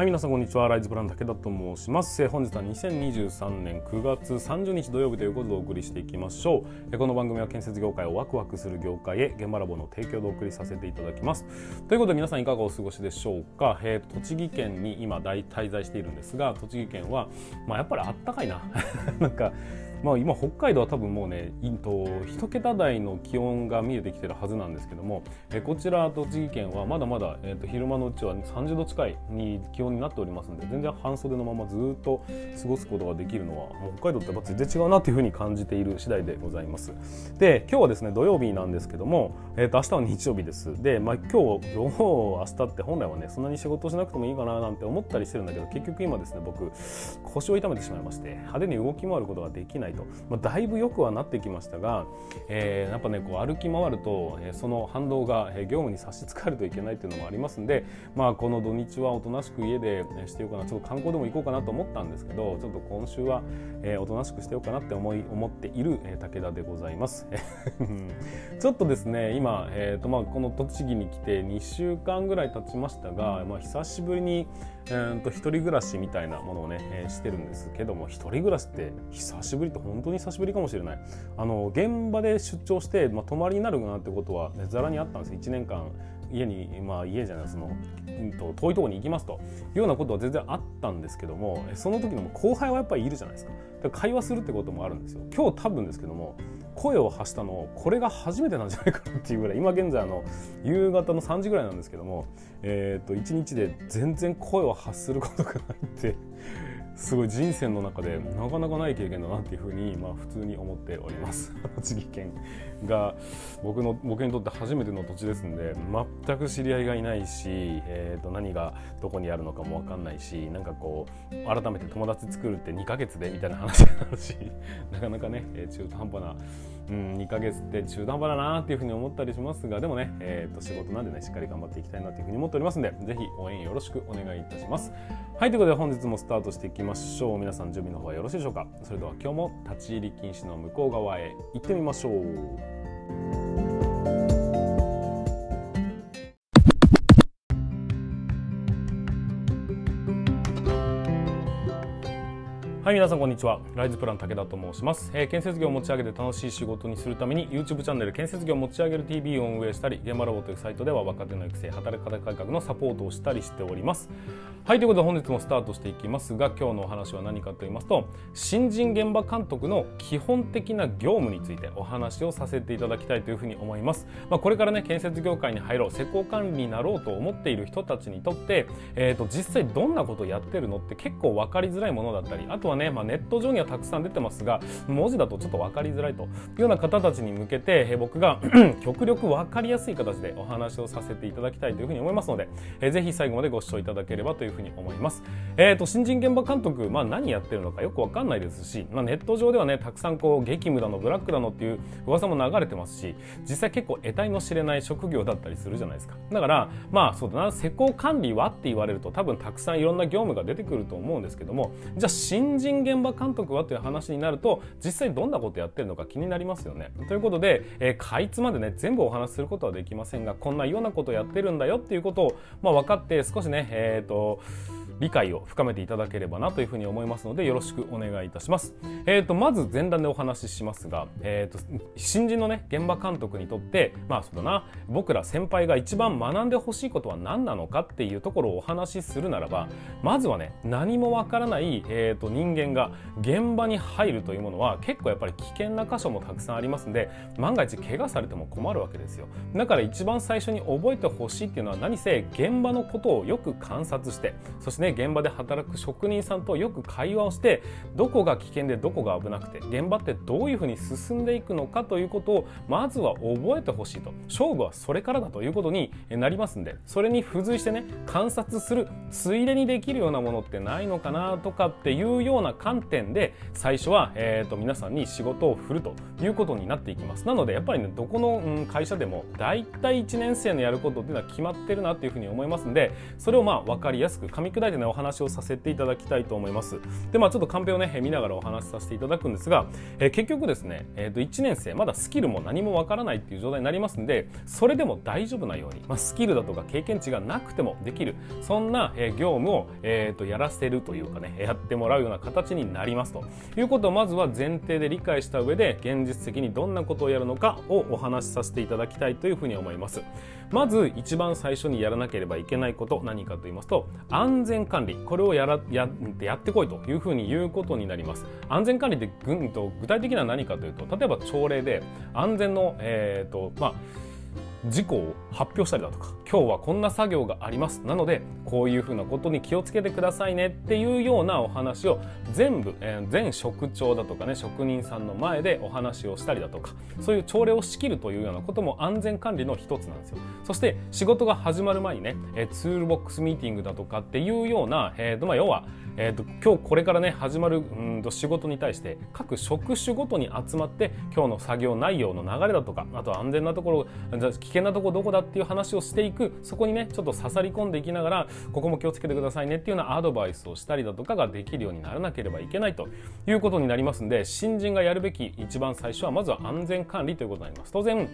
はい、皆さんこんにちは。ライズブラン武田と申します。本日は2023年9月30日土曜日ということでお送りしていきましょう。この番組は建設業界をワクワクする業界へ現場ラボの提供でお送りさせていただきます。ということで皆さんいかがお過ごしでしょうか。えー、栃木県に今大滞在しているんですが、栃木県はまあやっぱりあったかいな。なんかまあ、今北海道は多分もうね1桁台の気温が見えてきてるはずなんですけどもえこちら栃木県はまだまだ、えー、と昼間のうちは30度近いに気温になっておりますので全然半袖のままずっと過ごすことができるのは北海道ってやっぱ全然違うなというふうに感じている次第でございます。で今日はですね土曜日なんですけども、えー、と明日は日曜日です。で、まあ、今日今日明日って本来はねそんなに仕事しなくてもいいかななんて思ったりしてるんだけど結局今ですね僕腰を痛めてしまいまして派手に動き回ることができないないと、まあ、だいぶよくはなってきましたが、えー、やっぱねこう歩き回ると、え、その反動が、え、業務に差し支えるといけないというのもありますんで、まあ、この土日はおとなしく家でしてようかなちょっと観光でも行こうかなと思ったんですけどちょっと今週は、えー、おとなしくしてようかなって思い思っている、えー、武田でございます。ちょっとですね今、えーとまあ、この栃木に来て2週間ぐらい経ちましたが、まあ、久しぶりにえー、と一人暮らしみたいなものをね、えー、してるんですけども一人暮らしって久しぶりって本当に久しぶりかもしれない。あの現場で出張して、まあ、泊まりになるなってことは、ざらにあったんです1年間家にまあ家じゃないその、うん、と遠いとこに行きますと。いうようなことは全然あったんですけどもその時の後輩はやっぱりいるじゃないですか。会話するってこともあるんですよ。今日多分ですけども声を発したのこれが初めてなんじゃないかなっていうぐらい今現在の夕方の3時ぐらいなんですけども、えー、と1日で全然声を発することがないって。すごい人生の中でなかなかない経験だなっていうふうに、まあ、普通に思っております。栃木県が僕の僕にとって初めての土地ですんで全く知り合いがいないし、えー、と何がどこにあるのかも分かんないしなんかこう改めて友達作るって2ヶ月でみたいな話になるし なかなかね中途半端なうん、2ヶ月って中途半端だなっていうふうに思ったりしますがでもね、えー、と仕事なんでねしっかり頑張っていきたいなというふうに思っておりますんでぜひ応援よろしくお願いいたします。はいということで本日もスタートしていきましょう。皆さん準備の方はよろしいでしょうか。それでは今日も立ち入り禁止の向こう側へ行ってみましょう。はい皆さんこんにちは。ライズプラン武田と申します、えー、建設業を持ち上げて楽しい仕事にするために YouTube チャンネル建設業を持ち上げる TV を運営したり現場ラボというサイトでは若手の育成働き方改革のサポートをしたりしております。はいということで本日もスタートしていきますが今日のお話は何かと言いますと新人現場監督の基本的な業務についてお話をさせていただきたいというふうに思います、まあ、これからね建設業界に入ろう施工管理になろうと思っている人たちにとって、えーと、実際どんなことをやってるのって結構分かりづらいものだったりあとはね、ねまあ、ネット上にはたくさん出てますが文字だとちょっと分かりづらいというような方たちに向けて、僕が 極力分かりやすい形でお話をさせていただきたいというふうに思いますので、えー、ぜひ最後までご視聴いただければというふうに思います。えーと、新人現場監督、まあ、何やってるのかよく分かんないですし、まあ、ネット上ではねたくさんこう激務だのブラックだのっていう噂も流れてますし実際結構得体の知れない職業だったりするじゃないですかだからまあそうだな施工管理はって言われると多分たくさんいろんな業務が出てくると思うんですけどもじゃあ新人現場監督はという話になると実際どんなことやってるのか気になりますよね。ということで、えー、かいつまでね全部お話しすることはできませんがこんなようなことやってるんだよっていうことを、まあ、分かって少しねえっ、ー、と理解を深めていただければなというふうに思いますのでよろしくお願いいたします。えーと、まず前段でお話ししますが、えーと、新人のね現場監督にとってまあそうだな僕ら先輩が一番学んでほしいことは何なのかっていうところをお話しするならばまずはね何もわからない、えーと、人間が現場に入るというものは結構やっぱり危険な箇所もたくさんありますんで万が一怪我されても困るわけですよだから一番最初に覚えてほしいっていうのは何せ現場のことをよく観察してそしてね現場で働く職人さんとよく会話をしてどこが危険でどこが危なくて現場ってどういうふうに進んでいくのかということをまずは覚えてほしいと。勝負はそれからだということになりますんでそれに付随してね観察するついでにできるようなものってないのかなとかっていうような観点で最初は、えーと、皆さんに仕事を振るということになっていきます。なのでやっぱりねどこの、会社でも大体1年生のやることっていうのは決まってるなっていうふうに思いますんでそれをまあ分かりやすく噛み砕いてねお話をさせていただきたいと思います。でまあちょっとカンペをね見ながらお話しさせていただくんですが、えー、結局ですね、えー、と1年生まだスキルも何もわからないっていう状態になりますんでそれでも大丈夫なように、まあ、スキルだとか経験値がなくてもできるそんな、え業務を、えー、とやらせるというかねやってもらうような形になりますと。いうことをまずは前提で理解した上で現実的にどんなことをやるのかをお話しさせていただきたいというふうに思います。まず一番最初にやらなければいけないこと何かと言いますと安全管理。これをやらややってこいというふうに言うことになります。安全管理って具体的には何かというと例えば朝礼で安全のえっ、ー、とまあ事故を発表したりだとか今日はこんな作業があります。なのでこういうふうなことに気をつけてくださいね。っていうようなお話を全部、えー、全職長だとかね職人さんの前でお話をしたりだとかそういう朝礼を仕切るというようなことも安全管理の一つなんですよ。そして仕事が始まる前にね、えー、ツールボックスミーティングだとかっていうような、えーとまあ、要はえーと、今日これからね始まるうんと仕事に対して各職種ごとに集まって今日の作業内容の流れだとかあとは安全なところ危険なとこどこだっていう話をしていくそこにねちょっと刺さり込んでいきながらここも気をつけてくださいねっていうようなアドバイスをしたりだとかができるようにならなければいけないということになりますんで新人がやるべき一番最初はまずは安全管理ということになります。当然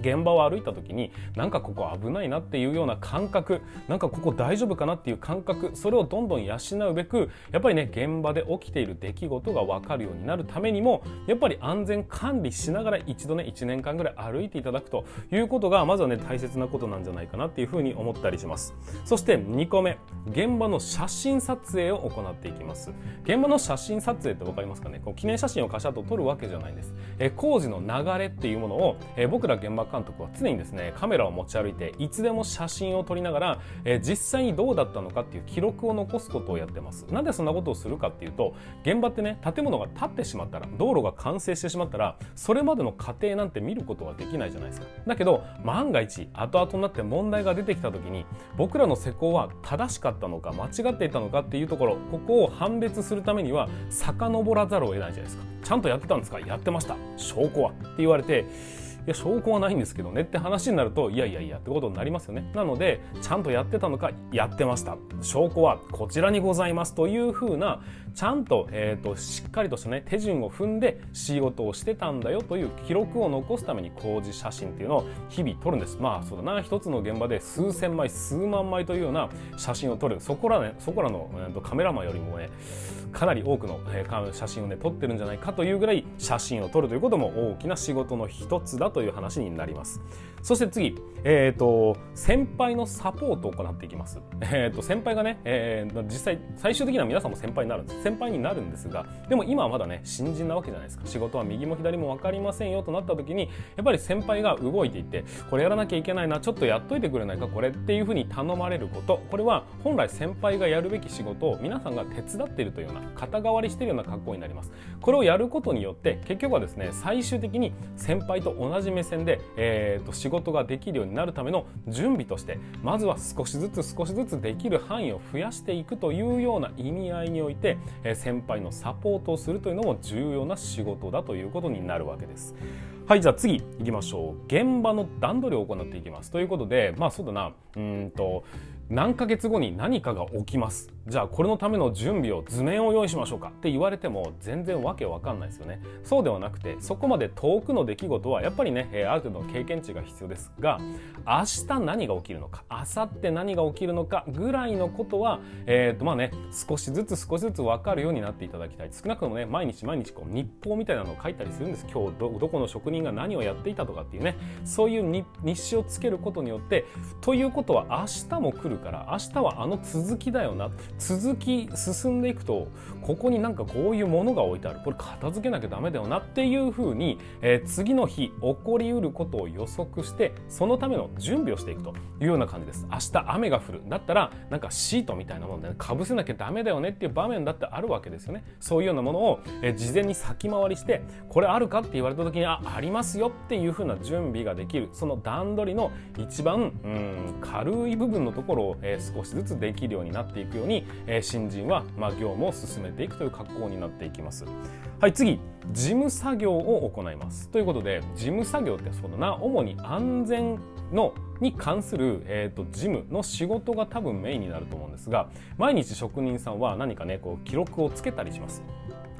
現場を歩いた時になんかここ危ないなっていうような感覚なんかここ大丈夫かなっていう感覚それをどんどん養うべくやっぱりね現場で起きている出来事が分かるようになるためにもやっぱり安全管理しながら一度ね1年間ぐらい歩いていただくということがまずはね大切なことなんじゃないかなっていうふうに思ったりします。そして2個目現場の写真撮影を行っていきます。現場の写真撮影って分かりますかね？こう記念写真をカシャッと撮るわけじゃないんです。え工事の流れっていうものをえ僕ら現場監督は常にですねカメラを持ち歩いていつでも写真を撮りながら、え実際にどうだったのかっていう記録を残すことをやってます。なんでそんなことをするかっていうと現場ってね建物が建ってしまったら道路が完成してしまったらそれまでの過程なんて見ることはできないじゃないですか。だけど万が一後々になって問題が出てきた時に僕らの施工は正しかったのか間違っていたのかっていうところここを判別するためには遡らざるを得ないじゃないですか。ちゃんとやってたんですか？やってました。証拠は。って言われていや証拠はないんですけどねって話になるといやいやいやってことになりますよね。なのでちゃんとやってたのかやってました。証拠はこちらにございますというふうなちゃんと,、えーと、しっかりとした、ね、手順を踏んで仕事をしてたんだよという記録を残すために工事写真っていうのを日々撮るんです。まあそうだな。一つの現場で数千枚数万枚というような写真を撮る。そこら,、ね、そこらの、えーとカメラマンよりもねかなり多くの、えー、写真をね撮ってるんじゃないかというぐらい写真を撮るということも大きな仕事の一つだという話になります。そして次、えーと、先輩のサポートを行っていきます、えーと、先輩がね、えー、実際最終的には皆さんも先輩になるんです。先輩になるんですがでも今はまだね新人なわけじゃないですか。仕事は右も左も分かりませんよとなった時にやっぱり先輩が動いていてこれやらなきゃいけないなちょっとやっといてくれないかこれっていうふうに頼まれること。これは本来先輩がやるべき仕事を皆さんが手伝っているというような肩代わりしているような格好になります。これをやることによって結局はですね最終的に先輩と同じ目線で、えーと、仕事ができるようになるための準備としてまずは少しずつ少しずつできる範囲を増やしていくというような意味合いにおいて、先輩のサポートをするというのも重要な仕事だということになるわけです。はいじゃあ次行きましょう。現場の段取りを行っていきます。ということでまあそうだな。うんと何ヶ月後に何かが起きます。じゃあこれのための準備を図面を用意しましょうか。って言われても全然わけわかんないですよね。そうではなくてそこまで遠くの出来事はやっぱりねある程度の経験値が必要ですが明日何が起きるのか明後日何が起きるのかぐらいのことはえっ、ー、とまあね少しずつ少しずつ分かるようになっていただきたい。少なくともね毎日毎日こう日報みたいなのを書いたりするんです。今日どどこの職人が何をやっていたとかっていうね。そういう日誌をつけることによってということは明日も来るから明日はあの続きだよな。続き進んでいくとここになんかこういうものが置いてある。これ片付けなきゃダメだよなっていうふうに、えー、次の日起こりうることを予測してそのための準備をしていくというような感じです。明日雨が降る。だったらなんかシートみたいなもので、ね、かぶせなきゃダメだよねっていう場面だってあるわけですよね。そういうようなものを、えー、事前に先回りしてこれあるかって言われた時にあありますよっていうふうな準備ができる。その段取りの一番うん軽い部分のところを、えー、少しずつできるようになっていくように、えー、新人は、まあ、業務を進めていくという格好になっていきます。はい次事務作業を行いますということで事務作業ってそうだな主に安全のに関する、えーと、事務の仕事が多分メインになると思うんですが毎日職人さんは何かねこう記録をつけたりします。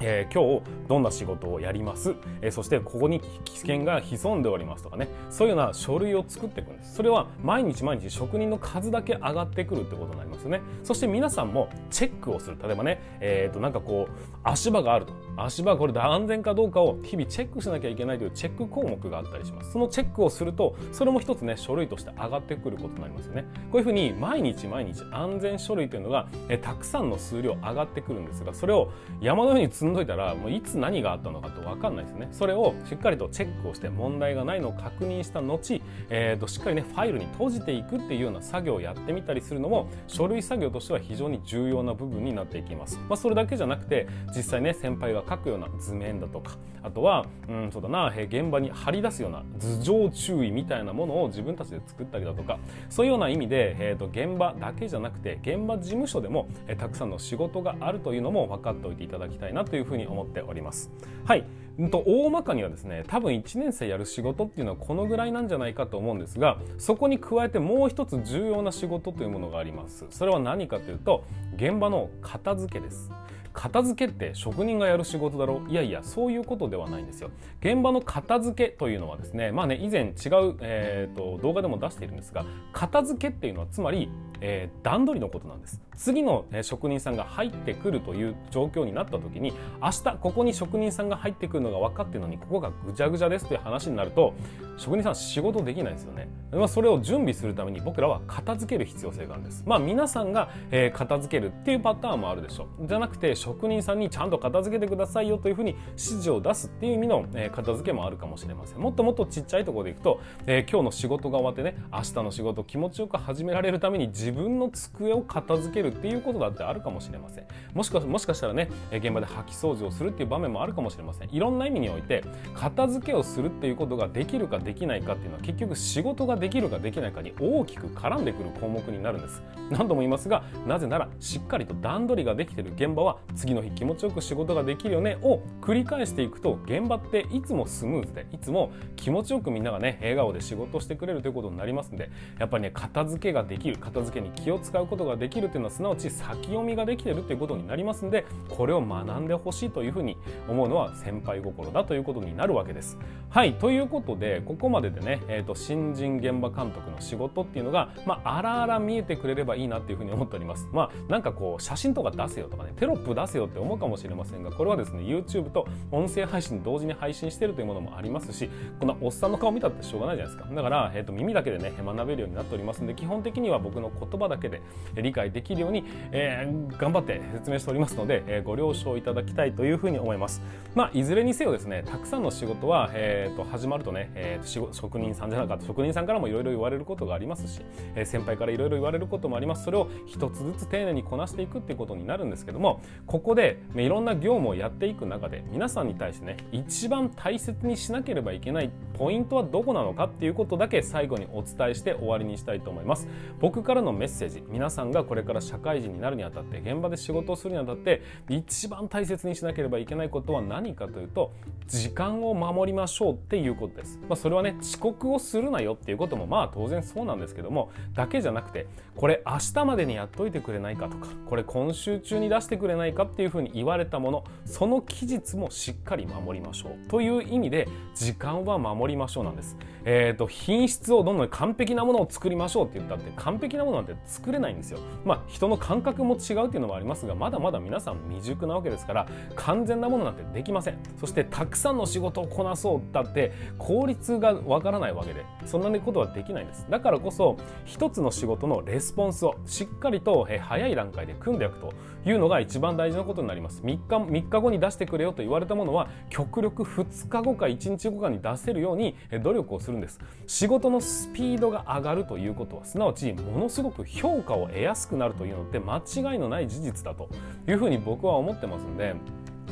えー、今日どんな仕事をやります、えー、そしてここに危険が潜んでおりますとかね。そういうような書類を作っていくんです。それは毎日毎日職人の数だけ上がってくるってことになりますよね。そして皆さんもチェックをする。例えばね、えー、となんかこう足場があると。足場これで安全かどうかを日々チェックしなきゃいけないというチェック項目があったりします。そのチェックをするとそれも一つね書類として上がってくることになりますよね。こういうふうに毎日毎日安全書類というのが、えたくさんの数量上がってくるんですがそれを山のように積んどいたらもういつ何があったのかと分かんないですね。それをしっかりとチェックをして問題がないのを確認した後、えー、としっかりねファイルに閉じていくっていうような作業をやってみたりするのも書類作業としては非常に重要な部分になっていきます、まあ、それだけじゃなくて実際ね先輩が書くような図面だとかあとはうんそうだな現場に張り出すような頭上注意みたいなものを自分たちで作ったりだとかそういうような意味で、えー、と現場だけじゃなくて現場事務所でも、えー、たくさんの仕事があるというのも分かっておいていただきたいなというふうに思っております。はい、うんと大まかにはですね多分1年生やる仕事っていうのはこのぐらいなんじゃないかと思うんですがそこに加えてもう一つ重要な仕事というものがあります。それは何かというと現場の片付けです。片付けって職人がやる仕事だろう。いやいやそういうことではないんですよ。現場の片付けというのはですねまあね以前違う、えーと、動画でも出しているんですが片付けっていうのはつまり、えー、段取りのことなんです。次の、え職人さんが入ってくるという状況になった時に明日ここに職人さんが入ってくるのが分かってるのにここがぐちゃぐちゃですという話になると職人さん仕事できないですよね、ま、それを準備するために僕らは片付ける必要性があるんです。まあ皆さんが、え、片付けるっていうパターンもあるでしょう。じゃなくて職人さんにちゃんと片付けてくださいよというふうに指示を出すっていう意味の、え、片付けもあるかもしれません。もっともっとちっちゃいところでいくと、えー、今日の仕事が終わってね明日の仕事気持ちよく始められるために自分の机を片付けるっていうことだってあるかもしれません。もしかもしかしたらね現場で掃き掃除をするっていう場面もあるかもしれません。いろんな意味において片付けをするっていうことができるかできないかっていうのは結局仕事ができるかできないかに大きく絡んでくる項目になるんです。何度も言いますがなぜならしっかりと段取りができている現場は次の日気持ちよく仕事ができるよねを繰り返していくと現場っていつもスムーズでいつも気持ちよくみんながね笑顔で仕事してくれるということになりますんでやっぱりね片付けができる片付けに気を使うことができるというのはすなわち先読みができてるということになりますんでこれを学んでほしいというふうに思うのは先輩心だということになるわけです。はいということでここまででね、えーと、新人現場監督の仕事っていうのが、まあ、あらあら見えてくれればいいなっていうふうに思っております。まあなんかこう写真とか出せよとかねテロップ出せよって思うかもしれませんがこれはですね YouTube と音声配信同時に配信してるというものもありますしこんなおっさんの顔見たってしょうがないじゃないですか。だから、えーと、耳だけでね学べるようになっておりますんで基本的には僕の言葉だけで理解できるように、えー、頑張って説明しておりますので、えー、ご了承いただきたいというふうに思います。まあいずれにせよですねたくさんの仕事は、えーと、始まるとね、えーと、職人さんじゃなかった職人さんからもいろいろ言われることがありますし、えー、先輩からいろいろ言われることもあります。それを一つずつ丁寧にこなしていくっていうことになるんですけどもここでいろんな業務をやっていく中で皆さんに対してね一番大切にしなければいけないポイントはどこなのかっていうことだけ最後にお伝えして終わりにしたいと思います。僕からのメッセージ皆さんがこれから社会人になるにあたって現場で仕事をするにあたって一番大切にしなければいけないことは何かというと時間を守りましょうっていうことです、まあ、それはね遅刻をするなよっていうこともまあ当然そうなんですけどもだけじゃなくてこれ明日までにやっといてくれないかとかこれ今週中に出してくれないかっていうふうに言われたものその期日もしっかり守りましょうという意味で時間は守りましょうなんです。えーと、品質をどんどん完璧なものを作りましょうって言ったって完璧なものなんて作れないんですよ。まあ人の感覚も違うっていうのもありますがまだまだ皆さん未熟なわけですから完全なものなんてできません。そしてたくさんの仕事をこなそうだって効率がわからないわけでそんなことはできないんです。だからこそ一つの仕事のレスポンスをしっかりと早い段階で組んでおくというのが一番大大事なことになります。3日 ,3 日後に出してくれよと言われたものは極力2日後か1日後かに出せるように努力をするんです仕事のスピードが上がるということはすなわちものすごく評価を得やすくなるというのって間違いのない事実だというふうに僕は思ってますんで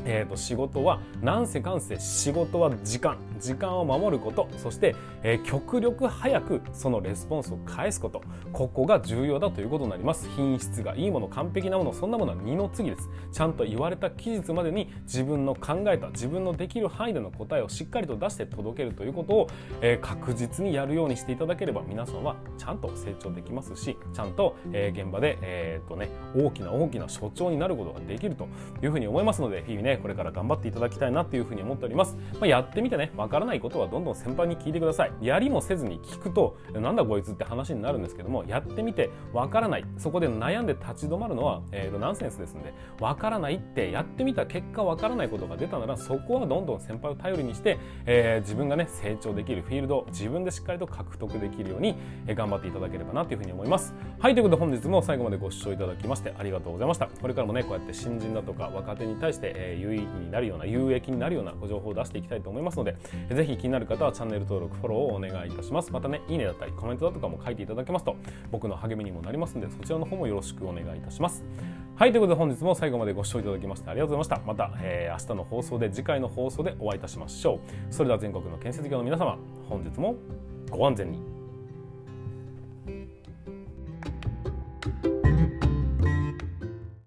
えー、と仕事はなんせかんせ仕事は時間時間を守ることそして、えー、極力早くそのレスポンスを返すことここが重要だということになります。品質がいいもの完璧なものそんなものは二の次です。ちゃんと言われた期日までに自分の考えた自分のできる範囲での答えをしっかりと出して届けるということを、えー、確実にやるようにしていただければ皆さんはちゃんと成長できますしちゃんと、えー、現場で、えーとね、大きな大きな所長になることができるというふうに思いますので日々ねこれから頑張っていただきたいなというふうに思っております、まあ、やってみてねわからないことはどんどん先輩に聞いてください。やりもせずに聞くとなんだこいつって話になるんですけどもやってみてわからない。そこで悩んで立ち止まるのは、えー、とナンセンスですのでわからないってやってみた結果わからないことが出たならそこはどんどん先輩を頼りにして、えー、自分がね成長できるフィールド自分でしっかりと獲得できるように、えー、頑張っていただければなというふうに思います。はいということで本日も最後までご視聴いただきましてありがとうございました。これからもねこうやって新人だとか若手に対して、えー、有意義になるような有益になるようなご情報を出していきたいと思いますので是非気になる方はチャンネル登録フォローをお願いいたします。またねいいねだったりコメントだとかも書いていただけますと僕の励みにもなりますのでそちらの方もよろしくお願いいたします。はいということで本日も最後までご視聴いただきましてありがとうございました。また、えー、明日の放送で次回の放送でお会いいたしましょう。それでは全国の建設業の皆様本日もご安全に。